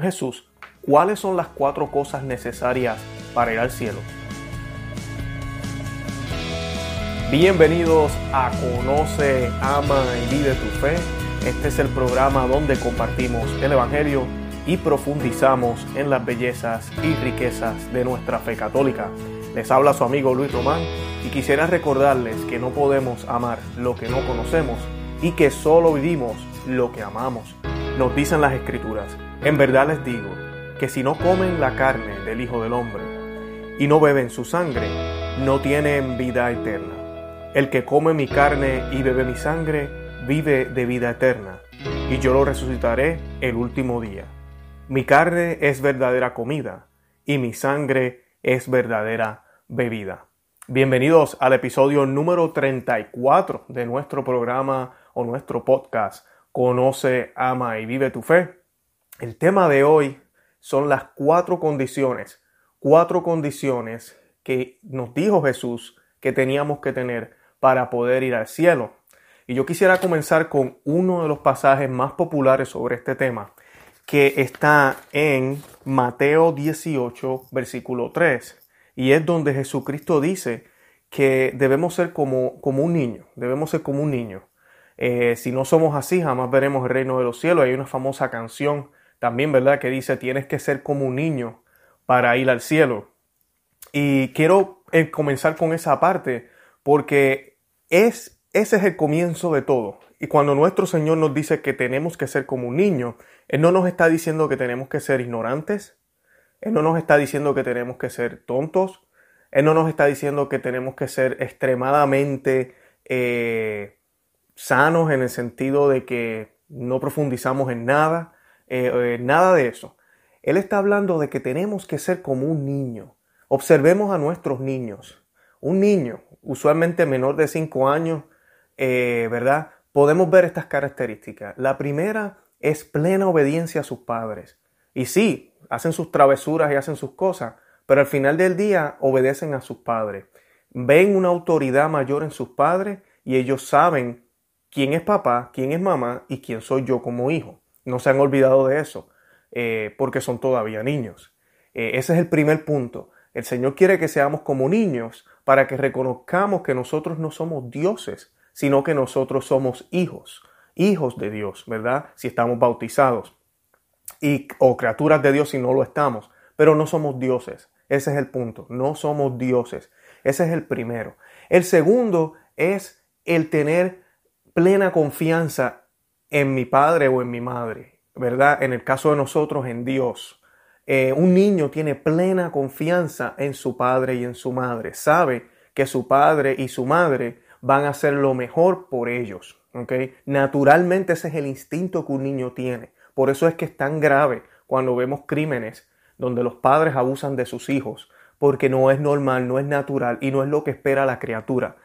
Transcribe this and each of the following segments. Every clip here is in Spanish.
Jesús, ¿cuáles son las cuatro cosas necesarias para ir al cielo? Bienvenidos a Conoce, Ama y Vive tu Fe. Este es el programa donde compartimos el Evangelio y profundizamos en las bellezas y riquezas de nuestra fe católica. Les habla su amigo Luis Román y quisiera recordarles que no podemos amar lo que no conocemos y que solo vivimos lo que amamos. Nos dicen las escrituras en verdad les digo que si no comen la carne del Hijo del Hombre y no beben su sangre, no tienen vida eterna. El que come mi carne y bebe mi sangre, vive de vida eterna, y yo lo resucitaré el último día. Mi carne es verdadera comida, y mi sangre es verdadera bebida. Bienvenidos al episodio número 34 de nuestro programa o nuestro podcast Conoce, ama y vive tu fe. El tema de hoy son las cuatro condiciones, cuatro condiciones que nos dijo Jesús que teníamos que tener para poder ir al cielo. Y yo quisiera comenzar con uno de los pasajes más populares sobre este tema, que está en Mateo 18, versículo 3, y es donde Jesucristo dice que debemos ser como, como un niño, debemos ser como un niño. Eh, si no somos así, jamás veremos el reino de los cielos. Hay una famosa canción también, ¿verdad? Que dice, tienes que ser como un niño para ir al cielo. Y quiero eh, comenzar con esa parte porque es, ese es el comienzo de todo. Y cuando nuestro Señor nos dice que tenemos que ser como un niño, Él no nos está diciendo que tenemos que ser ignorantes, Él no nos está diciendo que tenemos que ser tontos, Él no nos está diciendo que tenemos que ser extremadamente eh, sanos en el sentido de que no profundizamos en nada, eh, eh, nada de eso. Él está hablando de que tenemos que ser como un niño. Observemos a nuestros niños. Un niño, usualmente menor de 5 años, eh, ¿verdad? Podemos ver estas características. La primera es plena obediencia a sus padres. Y sí, hacen sus travesuras y hacen sus cosas, pero al final del día obedecen a sus padres. Ven una autoridad mayor en sus padres y ellos saben quién es papá, quién es mamá y quién soy yo como hijo. No se han olvidado de eso, eh, porque son todavía niños. Eh, ese es el primer punto. El Señor quiere que seamos como niños para que reconozcamos que nosotros no somos dioses, sino que nosotros somos hijos, hijos de Dios, ¿verdad? Si estamos bautizados. Y, o criaturas de Dios si no lo estamos, pero no somos dioses. Ese es el punto, no somos dioses. Ese es el primero. El segundo es el tener plena confianza en mi padre o en mi madre, ¿verdad? En el caso de nosotros, en Dios. Eh, un niño tiene plena confianza en su padre y en su madre. Sabe que su padre y su madre van a hacer lo mejor por ellos. ¿okay? Naturalmente ese es el instinto que un niño tiene. Por eso es que es tan grave cuando vemos crímenes donde los padres abusan de sus hijos, porque no es normal, no es natural y no es lo que espera la criatura.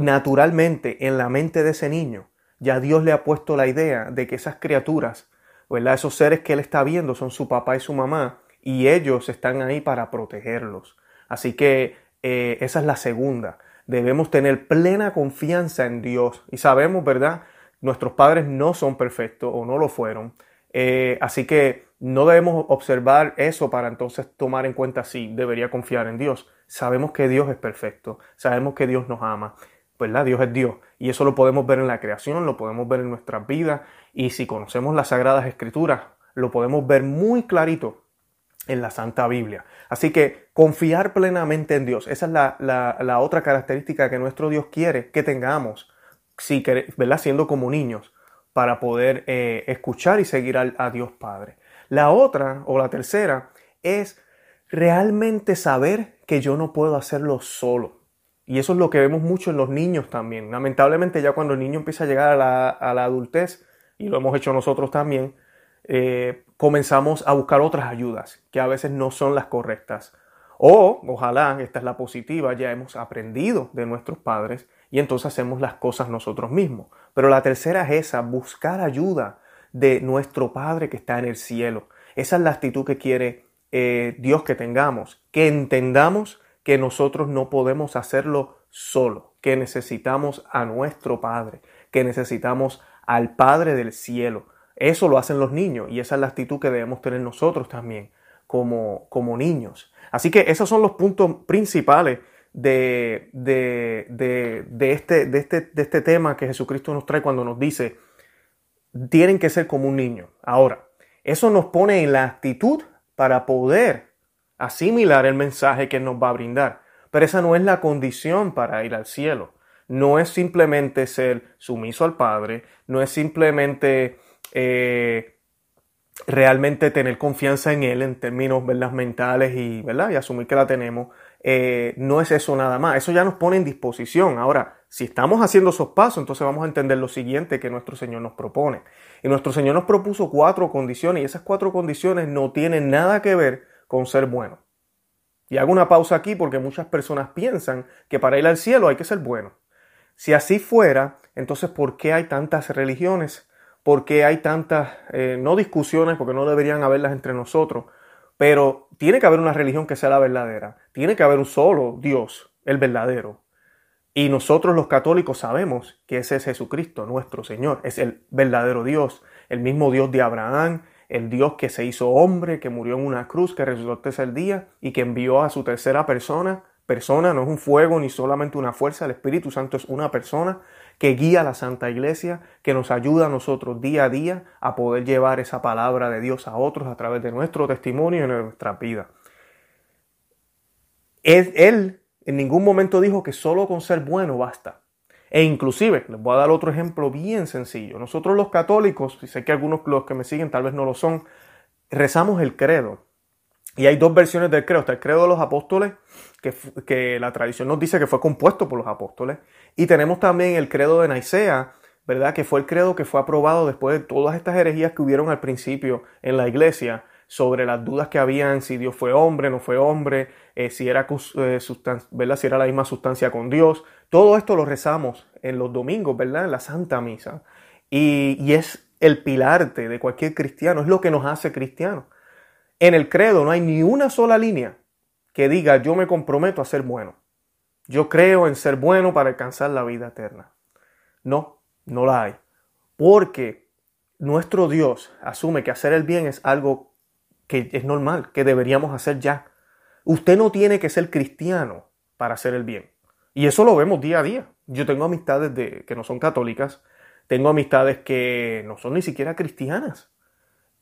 Naturalmente en la mente de ese niño ya Dios le ha puesto la idea de que esas criaturas, ¿verdad? esos seres que Él está viendo son su papá y su mamá y ellos están ahí para protegerlos. Así que eh, esa es la segunda. Debemos tener plena confianza en Dios y sabemos, ¿verdad? Nuestros padres no son perfectos o no lo fueron. Eh, así que no debemos observar eso para entonces tomar en cuenta si debería confiar en Dios. Sabemos que Dios es perfecto, sabemos que Dios nos ama Dios es Dios. Y eso lo podemos ver en la creación, lo podemos ver en nuestras vidas. Y si conocemos las Sagradas Escrituras, lo podemos ver muy clarito en la Santa Biblia. Así que confiar plenamente en Dios, esa es la, otra característica que nuestro Dios quiere que tengamos, si, ¿verdad? siendo como niños, para poder eh, escuchar y seguir a Dios Padre. La otra o la tercera es realmente saber que yo no puedo hacerlo solo. Y eso es lo que vemos mucho en los niños también. Lamentablemente ya cuando el niño empieza a llegar a la, adultez, y lo hemos hecho nosotros también, eh, comenzamos a buscar otras ayudas que a veces no son las correctas. O, ojalá, esta es la positiva, ya hemos aprendido de nuestros padres y entonces hacemos las cosas nosotros mismos. Pero la tercera es esa, buscar ayuda de nuestro Padre que está en el cielo. Esa es la actitud que quiere eh, Dios que tengamos, que entendamos que nosotros no podemos hacerlo solo, que necesitamos a nuestro Padre, que necesitamos al Padre del cielo. Eso lo hacen los niños y esa es la actitud que debemos tener nosotros también como, como niños. Así que esos son los puntos principales de, de, este, de, este, de este tema que Jesucristo nos trae cuando nos dice, tienen que ser como un niño. Ahora, eso nos pone en la actitud para poder asimilar el mensaje que nos va a brindar. Pero esa no es la condición para ir al cielo. No es simplemente ser sumiso al Padre, no es simplemente eh, realmente tener confianza en Él en términos mentales y, ¿verdad? y asumir que la tenemos. Eh, no es eso nada más. Eso ya nos pone en disposición. Ahora, si estamos haciendo esos pasos, entonces vamos a entender lo siguiente que nuestro Señor nos propone. Y nuestro Señor nos propuso cuatro condiciones y esas cuatro condiciones no tienen nada que ver con ser bueno. Y hago una pausa aquí porque muchas personas piensan que para ir al cielo hay que ser bueno. Si así fuera, entonces ¿por qué hay tantas religiones? ¿Por qué hay tantas, eh, no discusiones, porque no deberían haberlas entre nosotros? Pero tiene que haber una religión que sea la verdadera. Tiene que haber un solo Dios, el verdadero. Y nosotros los católicos sabemos que ese es Jesucristo, nuestro Señor. Es el verdadero Dios, el mismo Dios de Abraham, el Dios que se hizo hombre, que murió en una cruz, que resucitó el tercer día y que envió a su tercera persona. Persona no es un fuego ni solamente una fuerza, el Espíritu Santo es una persona que guía a la Santa Iglesia, que nos ayuda a nosotros día a día a poder llevar esa palabra de Dios a otros a través de nuestro testimonio y de nuestra vida. él en ningún momento dijo que solo con ser bueno basta. E inclusive, les voy a dar otro ejemplo bien sencillo. Nosotros los católicos, y sé que algunos los que me siguen tal vez no lo son, rezamos el credo. Y hay dos versiones del credo. Está el credo de los apóstoles, que, que la tradición nos dice que fue compuesto por los apóstoles. Y tenemos también el credo de Nicea, ¿verdad? Que fue el credo que fue aprobado después de todas estas herejías que hubieron al principio en la iglesia sobre las dudas que habían, si Dios fue hombre, no fue hombre, eh, si, era, eh, si era la misma sustancia con Dios. Todo esto lo rezamos en los domingos, ¿verdad? En la Santa Misa. Y, y es el pilarte de cualquier cristiano, es lo que nos hace cristianos. En el credo no hay ni una sola línea que diga yo me comprometo a ser bueno. Yo creo en ser bueno para alcanzar la vida eterna. No, no la hay. Porque nuestro Dios asume que hacer el bien es algo que es normal, que deberíamos hacer ya. Usted no tiene que ser cristiano para hacer el bien. Y eso lo vemos día a día. Yo tengo amistades de, que no son católicas, tengo amistades que no son ni siquiera cristianas.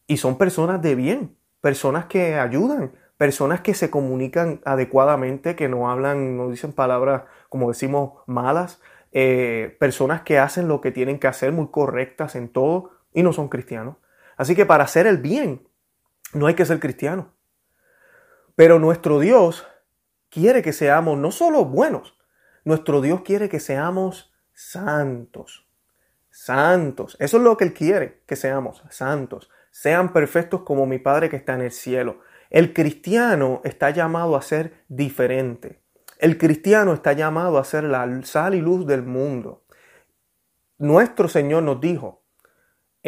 Y son personas de bien, personas que ayudan, personas que se comunican adecuadamente, que no hablan, no dicen palabras, como decimos, malas, eh, personas que hacen lo que tienen que hacer, muy correctas en todo, y no son cristianos. Así que para hacer el bien no hay que ser cristiano. Pero nuestro Dios quiere que seamos no solo buenos, nuestro Dios quiere que seamos santos. Santos. Eso es lo que Él quiere, que seamos santos. Sean perfectos como mi Padre que está en el cielo. El cristiano está llamado a ser diferente. El cristiano está llamado a ser la sal y luz del mundo. Nuestro Señor nos dijo,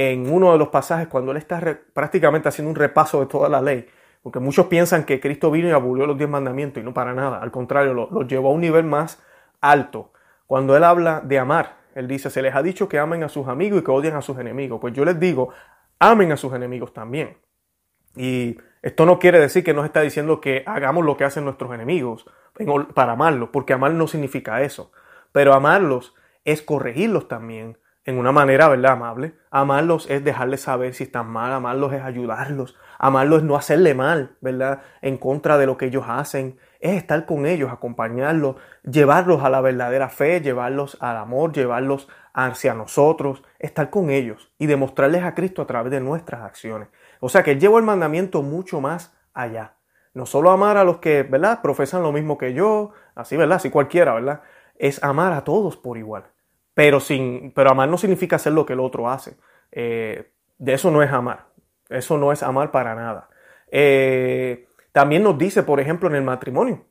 en uno de los pasajes cuando él está prácticamente haciendo un repaso de toda la ley, porque muchos piensan que Cristo vino y abolió los diez mandamientos y no para nada, al contrario, los lo llevó a un nivel más alto. Cuando él habla de amar, él dice, se les ha dicho que amen a sus amigos y que odien a sus enemigos. Pues yo les digo, amen a sus enemigos también. Y esto no quiere decir que nos está diciendo que hagamos lo que hacen nuestros enemigos para amarlos, porque amar no significa eso. Pero amarlos es corregirlos también, en una manera, ¿verdad? Amable. Amarlos es dejarles saber si están mal, amarlos es ayudarlos, amarlos es no hacerle mal, ¿verdad? En contra de lo que ellos hacen, es estar con ellos, acompañarlos, llevarlos a la verdadera fe, llevarlos al amor, llevarlos hacia nosotros, estar con ellos y demostrarles a Cristo a través de nuestras acciones. O sea que llevo el mandamiento mucho más allá. No solo amar a los que, ¿verdad? Profesan lo mismo que yo, así, ¿verdad? Así cualquiera, ¿verdad? Es amar a todos por igual. Pero, sin, pero amar no significa hacer lo que el otro hace. Eh, de eso no es amar. Eso no es amar para nada. Eh, también nos dice, por ejemplo, en el matrimonio.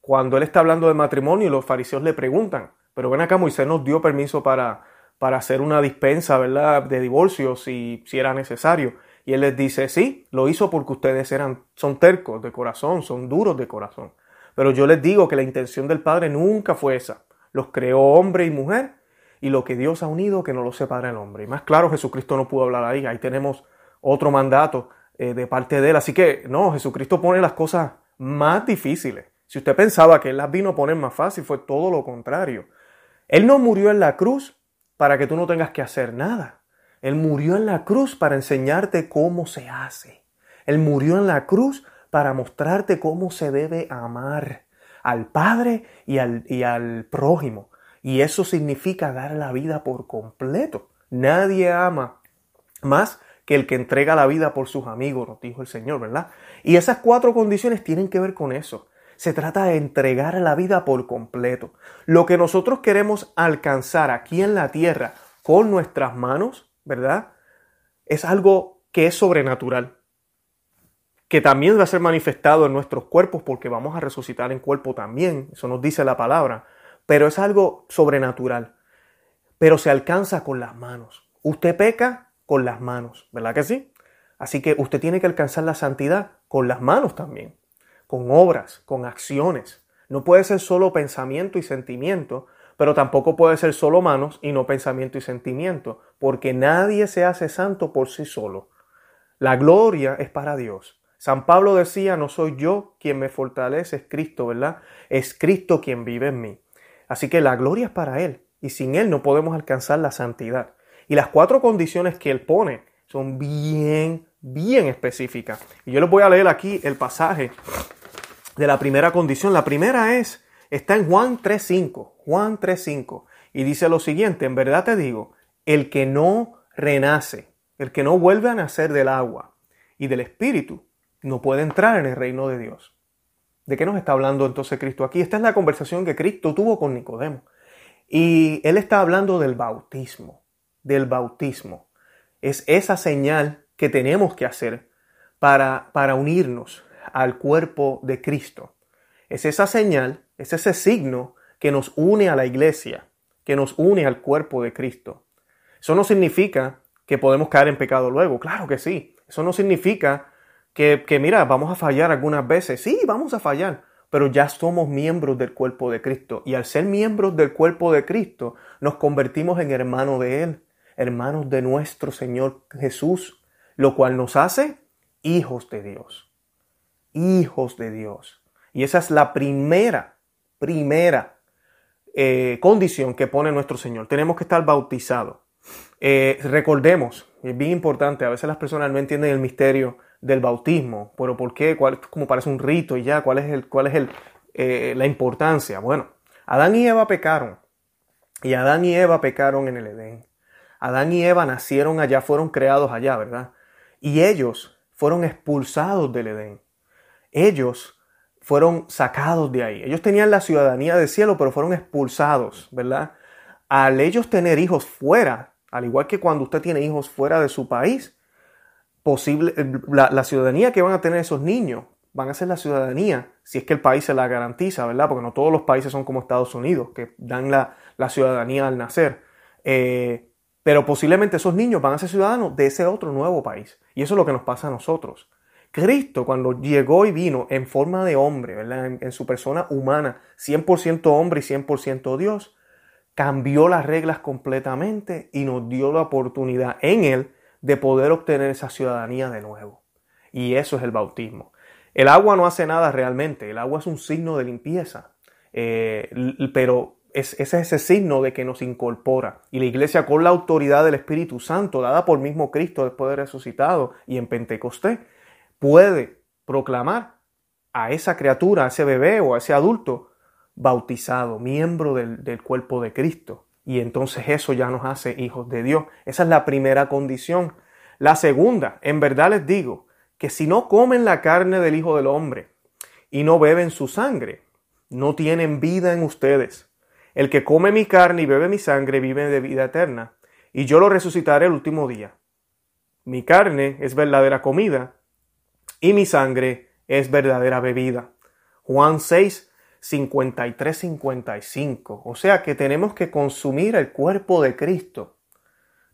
Cuando él está hablando de matrimonio y los fariseos le preguntan, pero ven acá, Moisés nos dio permiso para, para hacer una dispensa, ¿verdad?, de divorcio si, si era necesario. Y él les dice, sí, lo hizo porque ustedes eran, son tercos de corazón, son duros de corazón. Pero yo les digo que la intención del Padre nunca fue esa. Los creó hombre y mujer y lo que Dios ha unido que no lo separa el hombre. Y más claro, Jesucristo no pudo hablar ahí. Ahí tenemos otro mandato eh, de parte de él. Así que no, Jesucristo pone las cosas más difíciles. Si usted pensaba que él las vino a poner más fácil, fue todo lo contrario. Él no murió en la cruz para que tú no tengas que hacer nada. Él murió en la cruz para enseñarte cómo se hace. Él murió en la cruz para mostrarte cómo se debe amar al Padre y al, y al prójimo. Y eso significa dar la vida por completo. Nadie ama más que el que entrega la vida por sus amigos, nos dijo el Señor, ¿verdad? Y esas cuatro condiciones tienen que ver con eso. Se trata de entregar la vida por completo. Lo que nosotros queremos alcanzar aquí en la tierra con nuestras manos, ¿verdad? Es algo que es sobrenatural que también va a ser manifestado en nuestros cuerpos porque vamos a resucitar en cuerpo también, eso nos dice la palabra, pero es algo sobrenatural, pero se alcanza con las manos. Usted peca con las manos, ¿verdad que sí? Así que usted tiene que alcanzar la santidad con las manos también, con obras, con acciones. No puede ser solo pensamiento y sentimiento, pero tampoco puede ser solo manos y no pensamiento y sentimiento, porque nadie se hace santo por sí solo. La gloria es para Dios. San Pablo decía, no soy yo quien me fortalece, es Cristo, ¿verdad? Es Cristo quien vive en mí. Así que la gloria es para Él y sin Él no podemos alcanzar la santidad. Y las cuatro condiciones que Él pone son bien, bien específicas. Y yo les voy a leer aquí el pasaje de la primera condición. La primera es, está en Juan 3.5, Juan 3.5, y dice lo siguiente, en verdad te digo, el que no renace, el que no vuelve a nacer del agua y del Espíritu, no puede entrar en el reino de Dios. ¿De qué nos está hablando entonces Cristo aquí? Esta es la conversación que Cristo tuvo con Nicodemo. Y él está hablando del bautismo, del bautismo. Es esa señal que tenemos que hacer para, para unirnos al cuerpo de Cristo. Es esa señal, es ese signo que nos une a la iglesia, que nos une al cuerpo de Cristo. Eso no significa que podemos caer en pecado luego, claro que sí. Eso no significa que, mira, vamos a fallar algunas veces. Sí, vamos a fallar, pero ya somos miembros del cuerpo de Cristo. Y al ser miembros del cuerpo de Cristo, nos convertimos en hermanos de Él, hermanos de nuestro Señor Jesús, lo cual nos hace hijos de Dios. Hijos de Dios. Y esa es la primera, primera eh, condición que pone nuestro Señor. Tenemos que estar bautizados. Eh, recordemos, es bien importante, a veces las personas no entienden el misterio del bautismo, pero ¿por qué? ¿Cuál, como parece un rito y ya, ¿cuál es, el, cuál es el, eh, la importancia? Bueno, Adán y Eva pecaron y Adán y Eva pecaron en el Edén. Adán y Eva nacieron allá, fueron creados allá, ¿verdad? Y ellos fueron expulsados del Edén. Ellos fueron sacados de ahí. Ellos tenían la ciudadanía del cielo, pero fueron expulsados, ¿verdad? Al ellos tener hijos fuera, al igual que cuando usted tiene hijos fuera de su país, posible, eh, la, ciudadanía que van a tener esos niños van a ser la ciudadanía, si es que el país se la garantiza, ¿verdad? Porque no todos los países son como Estados Unidos, que dan la, ciudadanía al nacer. Eh, pero posiblemente esos niños van a ser ciudadanos de ese otro nuevo país. Y eso es lo que nos pasa a nosotros. Cristo, cuando llegó y vino en forma de hombre, ¿verdad? En, en su persona humana, 100% hombre y 100% Dios, cambió las reglas completamente y nos dio la oportunidad en Él de poder obtener esa ciudadanía de nuevo. Y eso es el bautismo. El agua no hace nada realmente, el agua es un signo de limpieza, eh, pero es, ese es ese signo de que nos incorpora. Y la iglesia con la autoridad del Espíritu Santo, dada por mismo Cristo después de resucitado y en Pentecostés, puede proclamar a esa criatura, a ese bebé o a ese adulto bautizado, miembro del cuerpo de Cristo. Y entonces eso ya nos hace hijos de Dios. Esa es la primera condición. La segunda, en verdad les digo, que si no comen la carne del Hijo del Hombre y no beben su sangre, no tienen vida en ustedes. El que come mi carne y bebe mi sangre vive de vida eterna, y yo lo resucitaré el último día. Mi carne es verdadera comida, y mi sangre es verdadera bebida. Juan 6, 53-55. O sea que tenemos que consumir el cuerpo de Cristo.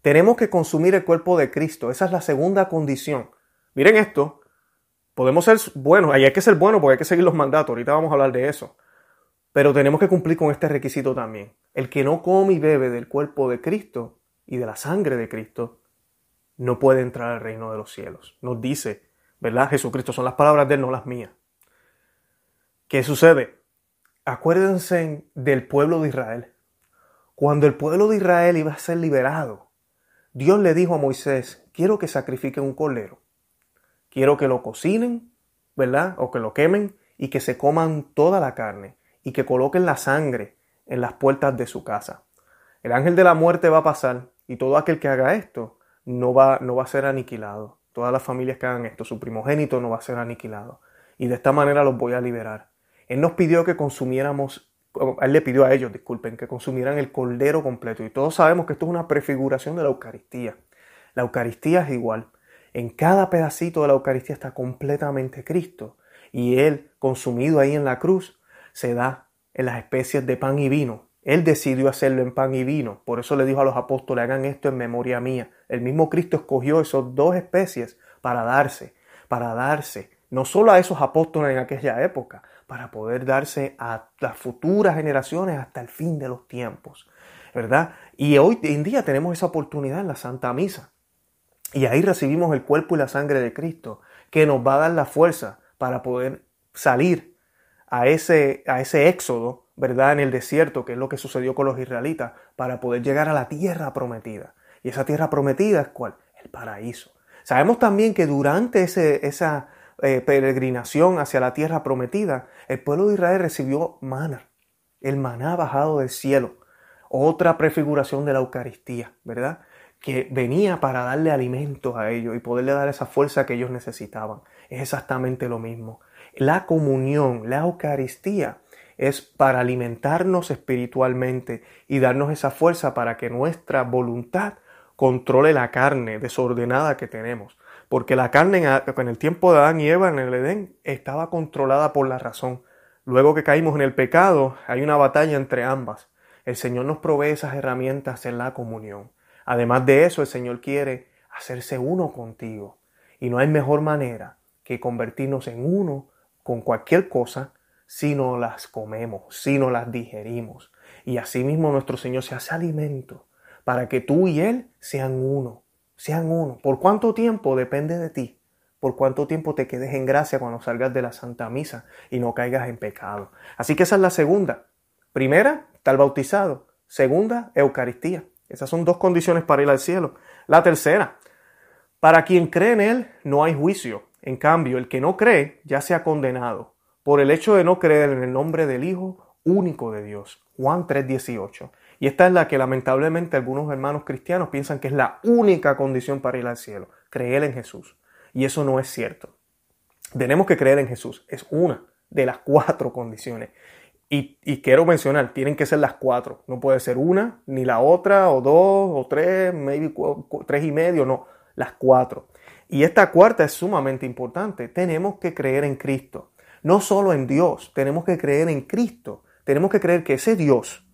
Tenemos que consumir el cuerpo de Cristo. Esa es la segunda condición. Miren esto. Podemos ser buenos. Ahí hay que ser buenos porque hay que seguir los mandatos. Ahorita vamos a hablar de eso. Pero tenemos que cumplir con este requisito también. El que no come y bebe del cuerpo de Cristo y de la sangre de Cristo, no puede entrar al reino de los cielos. Nos dice, ¿verdad? Jesucristo, son las palabras de él, no las mías. ¿Qué sucede? Acuérdense del pueblo de Israel. Cuando el pueblo de Israel iba a ser liberado, Dios le dijo a Moisés, quiero que sacrifiquen un cordero. Quiero que lo cocinen, ¿verdad? O que lo quemen y que se coman toda la carne y que coloquen la sangre en las puertas de su casa. El ángel de la muerte va a pasar y todo aquel que haga esto no va, no va a ser aniquilado. Todas las familias que hagan esto, su primogénito no va a ser aniquilado. Y de esta manera los voy a liberar. Él nos pidió que consumiéramos, él le pidió a ellos, disculpen, que consumieran el cordero completo. Y todos sabemos que esto es una prefiguración de la Eucaristía. La Eucaristía es igual. En cada pedacito de la Eucaristía está completamente Cristo. Y Él, consumido ahí en la cruz, se da en las especies de pan y vino. Él decidió hacerlo en pan y vino. Por eso le dijo a los apóstoles, hagan esto en memoria mía. El mismo Cristo escogió esas dos especies para darse, para darse, no solo a esos apóstoles en aquella época, para poder darse a las futuras generaciones hasta el fin de los tiempos. ¿Verdad? Y hoy en día tenemos esa oportunidad en la Santa Misa. Y ahí recibimos el cuerpo y la sangre de Cristo, que nos va a dar la fuerza para poder salir a ese, a ese éxodo, ¿verdad? En el desierto, que es lo que sucedió con los israelitas, para poder llegar a la tierra prometida. Y esa tierra prometida es cuál? El paraíso. Sabemos también que durante ese, esa eh, peregrinación hacia la tierra prometida, el pueblo de Israel recibió maná, el maná bajado del cielo, otra prefiguración de la Eucaristía, ¿verdad? que venía para darle alimentos a ellos y poderle dar esa fuerza que ellos necesitaban. Es exactamente lo mismo. La comunión, la Eucaristía, es para alimentarnos espiritualmente y darnos esa fuerza para que nuestra voluntad controle la carne desordenada que tenemos. Porque la carne en el tiempo de Adán y Eva en el Edén estaba controlada por la razón. Luego que caímos en el pecado, hay una batalla entre ambas. El Señor nos provee esas herramientas en la comunión. Además de eso, el Señor quiere hacerse uno contigo. Y no hay mejor manera que convertirnos en uno con cualquier cosa si no las comemos, si no las digerimos. Y asimismo nuestro Señor se hace alimento para que tú y Él sean uno, sean uno. ¿Por cuánto tiempo? Depende de ti. Por cuánto tiempo te quedes en gracia cuando salgas de la Santa Misa y no caigas en pecado. Así que esa es la segunda. Primera, estar bautizado. Segunda, Eucaristía. Esas son dos condiciones para ir al cielo. La tercera, para quien cree en Él no hay juicio. En cambio, el que no cree ya se ha condenado por el hecho de no creer en el nombre del Hijo único de Dios. Juan 3:18. Y esta es la que lamentablemente algunos hermanos cristianos piensan que es la única condición para ir al cielo, creer en Jesús. Y eso no es cierto. Tenemos que creer en Jesús. Es una de las cuatro condiciones. Y, quiero mencionar, tienen que ser las cuatro. No puede ser una, ni la otra, o dos, o tres, maybe tres y medio, no, las cuatro. Y esta cuarta es sumamente importante. Tenemos que creer en Cristo. No solo en Dios, tenemos que creer en Cristo. Tenemos que creer que ese Dios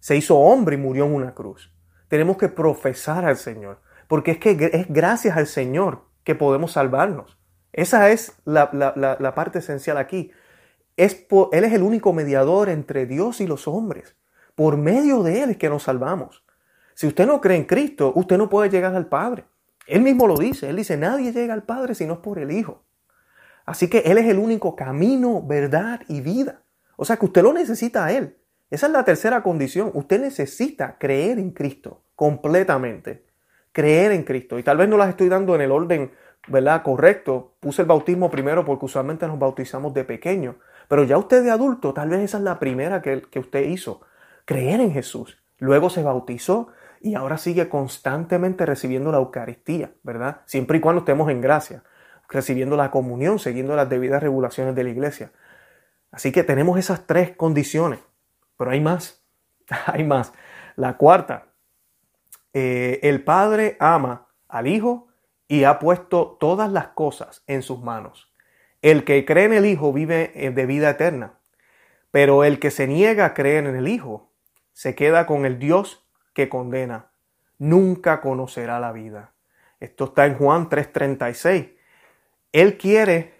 se hizo hombre y murió en una cruz. Tenemos que profesar al Señor. Porque es que es gracias al Señor que podemos salvarnos. Esa es la, parte esencial aquí él es el único mediador entre Dios y los hombres. Por medio de Él es que nos salvamos. Si usted no cree en Cristo, usted no puede llegar al Padre. Él mismo lo dice. Él dice, nadie llega al Padre si no es por el Hijo. Así que Él es el único camino, verdad y vida. O sea que usted lo necesita a Él. Esa es la tercera condición. Usted necesita creer en Cristo completamente. Creer en Cristo. Y tal vez no las estoy dando en el orden ¿verdad? correcto. Puse el bautismo primero porque usualmente nos bautizamos de pequeño. Pero ya usted de adulto, tal vez esa es la primera que, que usted hizo, creer en Jesús. Luego se bautizó y ahora sigue constantemente recibiendo la Eucaristía, ¿verdad? Siempre y cuando estemos en gracia, recibiendo la comunión, siguiendo las debidas regulaciones de la iglesia. Así que tenemos esas tres condiciones, pero hay más, hay más. La cuarta, eh, el Padre ama al Hijo y ha puesto todas las cosas en sus manos. El que cree en el Hijo vive eh, de vida eterna, pero el que se niega a creer en el Hijo se queda con el Dios que condena. Nunca conocerá la vida. Esto está en Juan 3:36. Él quiere,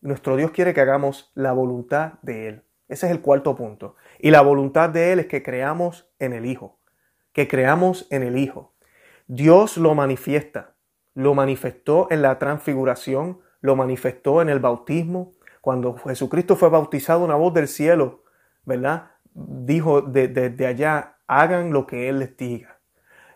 nuestro Dios quiere que hagamos la voluntad de Él. Ese es el cuarto punto. Y la voluntad de Él es que creamos en el Hijo, que creamos en el Hijo. Dios lo manifiesta, lo manifestó en la transfiguración, lo manifestó en el bautismo. Cuando Jesucristo fue bautizado, una voz del cielo, ¿verdad? Dijo desde allá, hagan lo que Él les diga.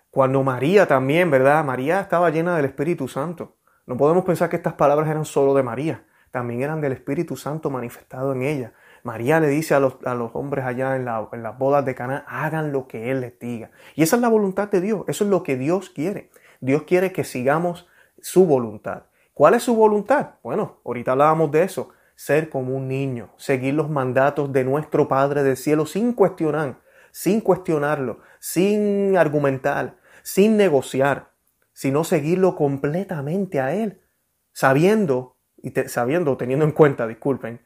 Cuando María también, ¿verdad? María estaba llena del Espíritu Santo. No podemos pensar que estas palabras eran solo de María, también eran del Espíritu Santo manifestado en ella. María le dice a los, hombres allá en, en las bodas de Cana, hagan lo que Él les diga. Y esa es la voluntad de Dios, eso es lo que Dios quiere. Dios quiere que sigamos su voluntad. ¿Cuál es su voluntad? Bueno, ahorita hablábamos de eso. Ser como un niño, seguir los mandatos de nuestro Padre del cielo sin cuestionar, sin cuestionarlo, sin argumentar, sin negociar, sino seguirlo completamente a Él, sabiendo, y sabiendo, teniendo en cuenta, disculpen,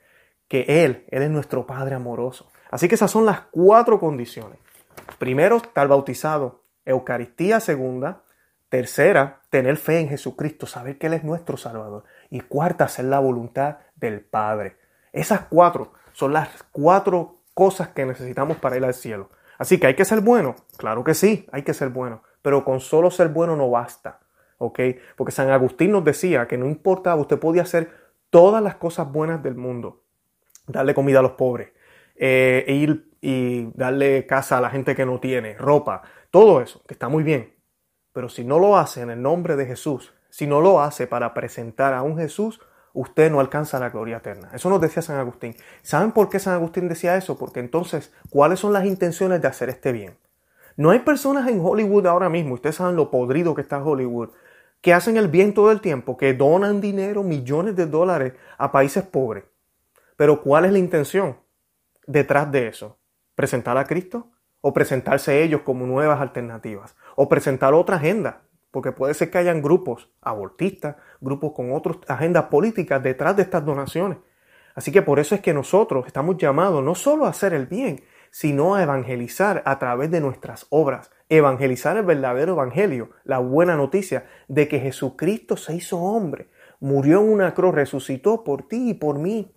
que Él, Él es nuestro Padre amoroso. Así que esas son las cuatro condiciones. Primero, estar bautizado. Eucaristía segunda. Tercera, tener fe en Jesucristo, saber que Él es nuestro Salvador. Y cuarta, hacer la voluntad del Padre. Esas cuatro son las cuatro cosas que necesitamos para ir al cielo. Así que hay que ser bueno. Claro que sí, hay que ser bueno. Pero con solo ser bueno no basta. ¿Ok? Porque San Agustín nos decía que no importaba, usted podía hacer todas las cosas buenas del mundo darle comida a los pobres, eh, e ir y darle casa a la gente que no tiene, ropa, todo eso, que está muy bien. Pero si no lo hace en el nombre de Jesús, si no lo hace para presentar a un Jesús, usted no alcanza la gloria eterna. Eso nos decía San Agustín. ¿Saben por qué San Agustín decía eso? Porque entonces, ¿cuáles son las intenciones de hacer este bien? No hay personas en Hollywood ahora mismo, ustedes saben lo podrido que está Hollywood, que hacen el bien todo el tiempo, que donan dinero, millones de dólares a países pobres. Pero ¿cuál es la intención detrás de eso? ¿Presentar a Cristo? ¿O presentarse ellos como nuevas alternativas? ¿O presentar otra agenda? Porque puede ser que hayan grupos abortistas, grupos con otras agendas políticas detrás de estas donaciones. Así que por eso es que nosotros estamos llamados no solo a hacer el bien, sino a evangelizar a través de nuestras obras. Evangelizar el verdadero evangelio, la buena noticia de que Jesucristo se hizo hombre, murió en una cruz, resucitó por ti y por mí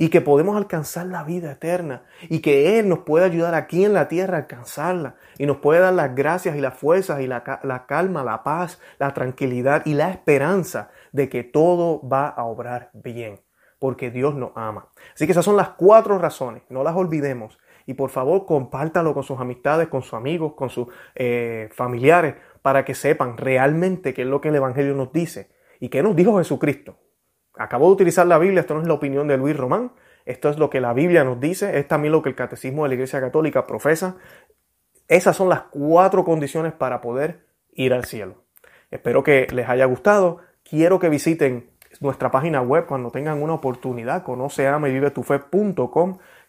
y que podemos alcanzar la vida eterna y que Él nos puede ayudar aquí en la tierra a alcanzarla y nos puede dar las gracias y las fuerzas y la, calma, la paz, la tranquilidad y la esperanza de que todo va a obrar bien porque Dios nos ama. Así que esas son las cuatro razones, no las olvidemos. Y por favor, compártalo con sus amistades, con sus amigos, con sus eh, familiares, para que sepan realmente qué es lo que el Evangelio nos dice y qué nos dijo Jesucristo. Acabo de utilizar la Biblia, esto no es la opinión de Luis Román, esto es lo que la Biblia nos dice, es también lo que el Catecismo de la Iglesia Católica profesa. Esas son las cuatro condiciones para poder ir al cielo. Espero que les haya gustado. Quiero que visiten nuestra página web cuando tengan una oportunidad, conoce,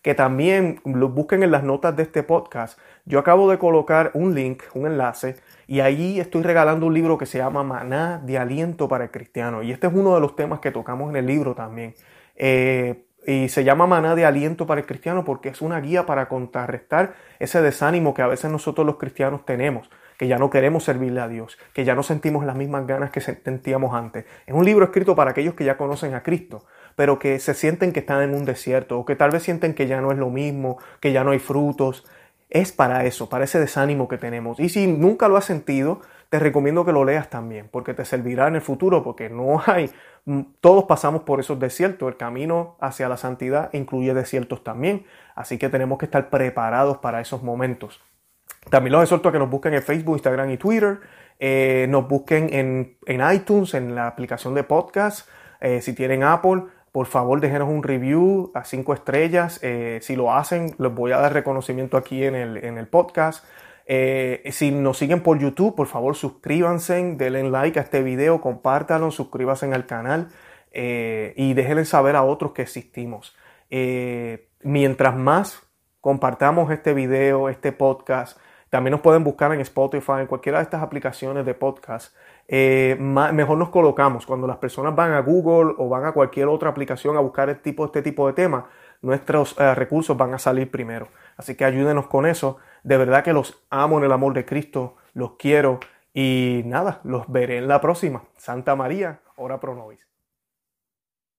que también lo busquen en las notas de este podcast. Yo acabo de colocar un link, un enlace y ahí estoy regalando un libro que se llama Maná de Aliento para el Cristiano. Y este es uno de los temas que tocamos en el libro también. Eh, y se llama Maná de Aliento para el Cristiano porque es una guía para contrarrestar ese desánimo que a veces nosotros los cristianos tenemos, que ya no queremos servirle a Dios, que ya no sentimos las mismas ganas que sentíamos antes. Es un libro escrito para aquellos que ya conocen a Cristo, pero que se sienten que están en un desierto o que tal vez sienten que ya no es lo mismo, que ya no hay frutos es para eso, para ese desánimo que tenemos. Y si nunca lo has sentido, te recomiendo que lo leas también, porque te servirá en el futuro, porque no hay, mm, todos pasamos por esos desiertos, el camino hacia la santidad incluye desiertos también, así que tenemos que estar preparados para esos momentos. También los exhorto a que nos busquen en Facebook, Instagram y Twitter, eh, nos busquen en, en, iTunes, en la aplicación de podcast, eh, si tienen Apple, por favor déjenos un review a cinco estrellas. Eh, si lo hacen, les voy a dar reconocimiento aquí en el, en el podcast. Eh, si nos siguen por YouTube, por favor suscríbanse, denle like a este video, compártanlo, suscríbanse al canal eh, y déjenle saber a otros que existimos. mientras más compartamos este video, este podcast, también nos pueden buscar en Spotify, en cualquiera de estas aplicaciones de podcast. Eh, mejor nos colocamos. Cuando las personas van a Google o van a cualquier otra aplicación a buscar este tipo, de temas, nuestros eh, recursos van a salir primero. Así que ayúdenos con eso. De verdad que los amo en el amor de Cristo, los quiero y nada, los veré en la próxima. Santa María, ora pro nobis.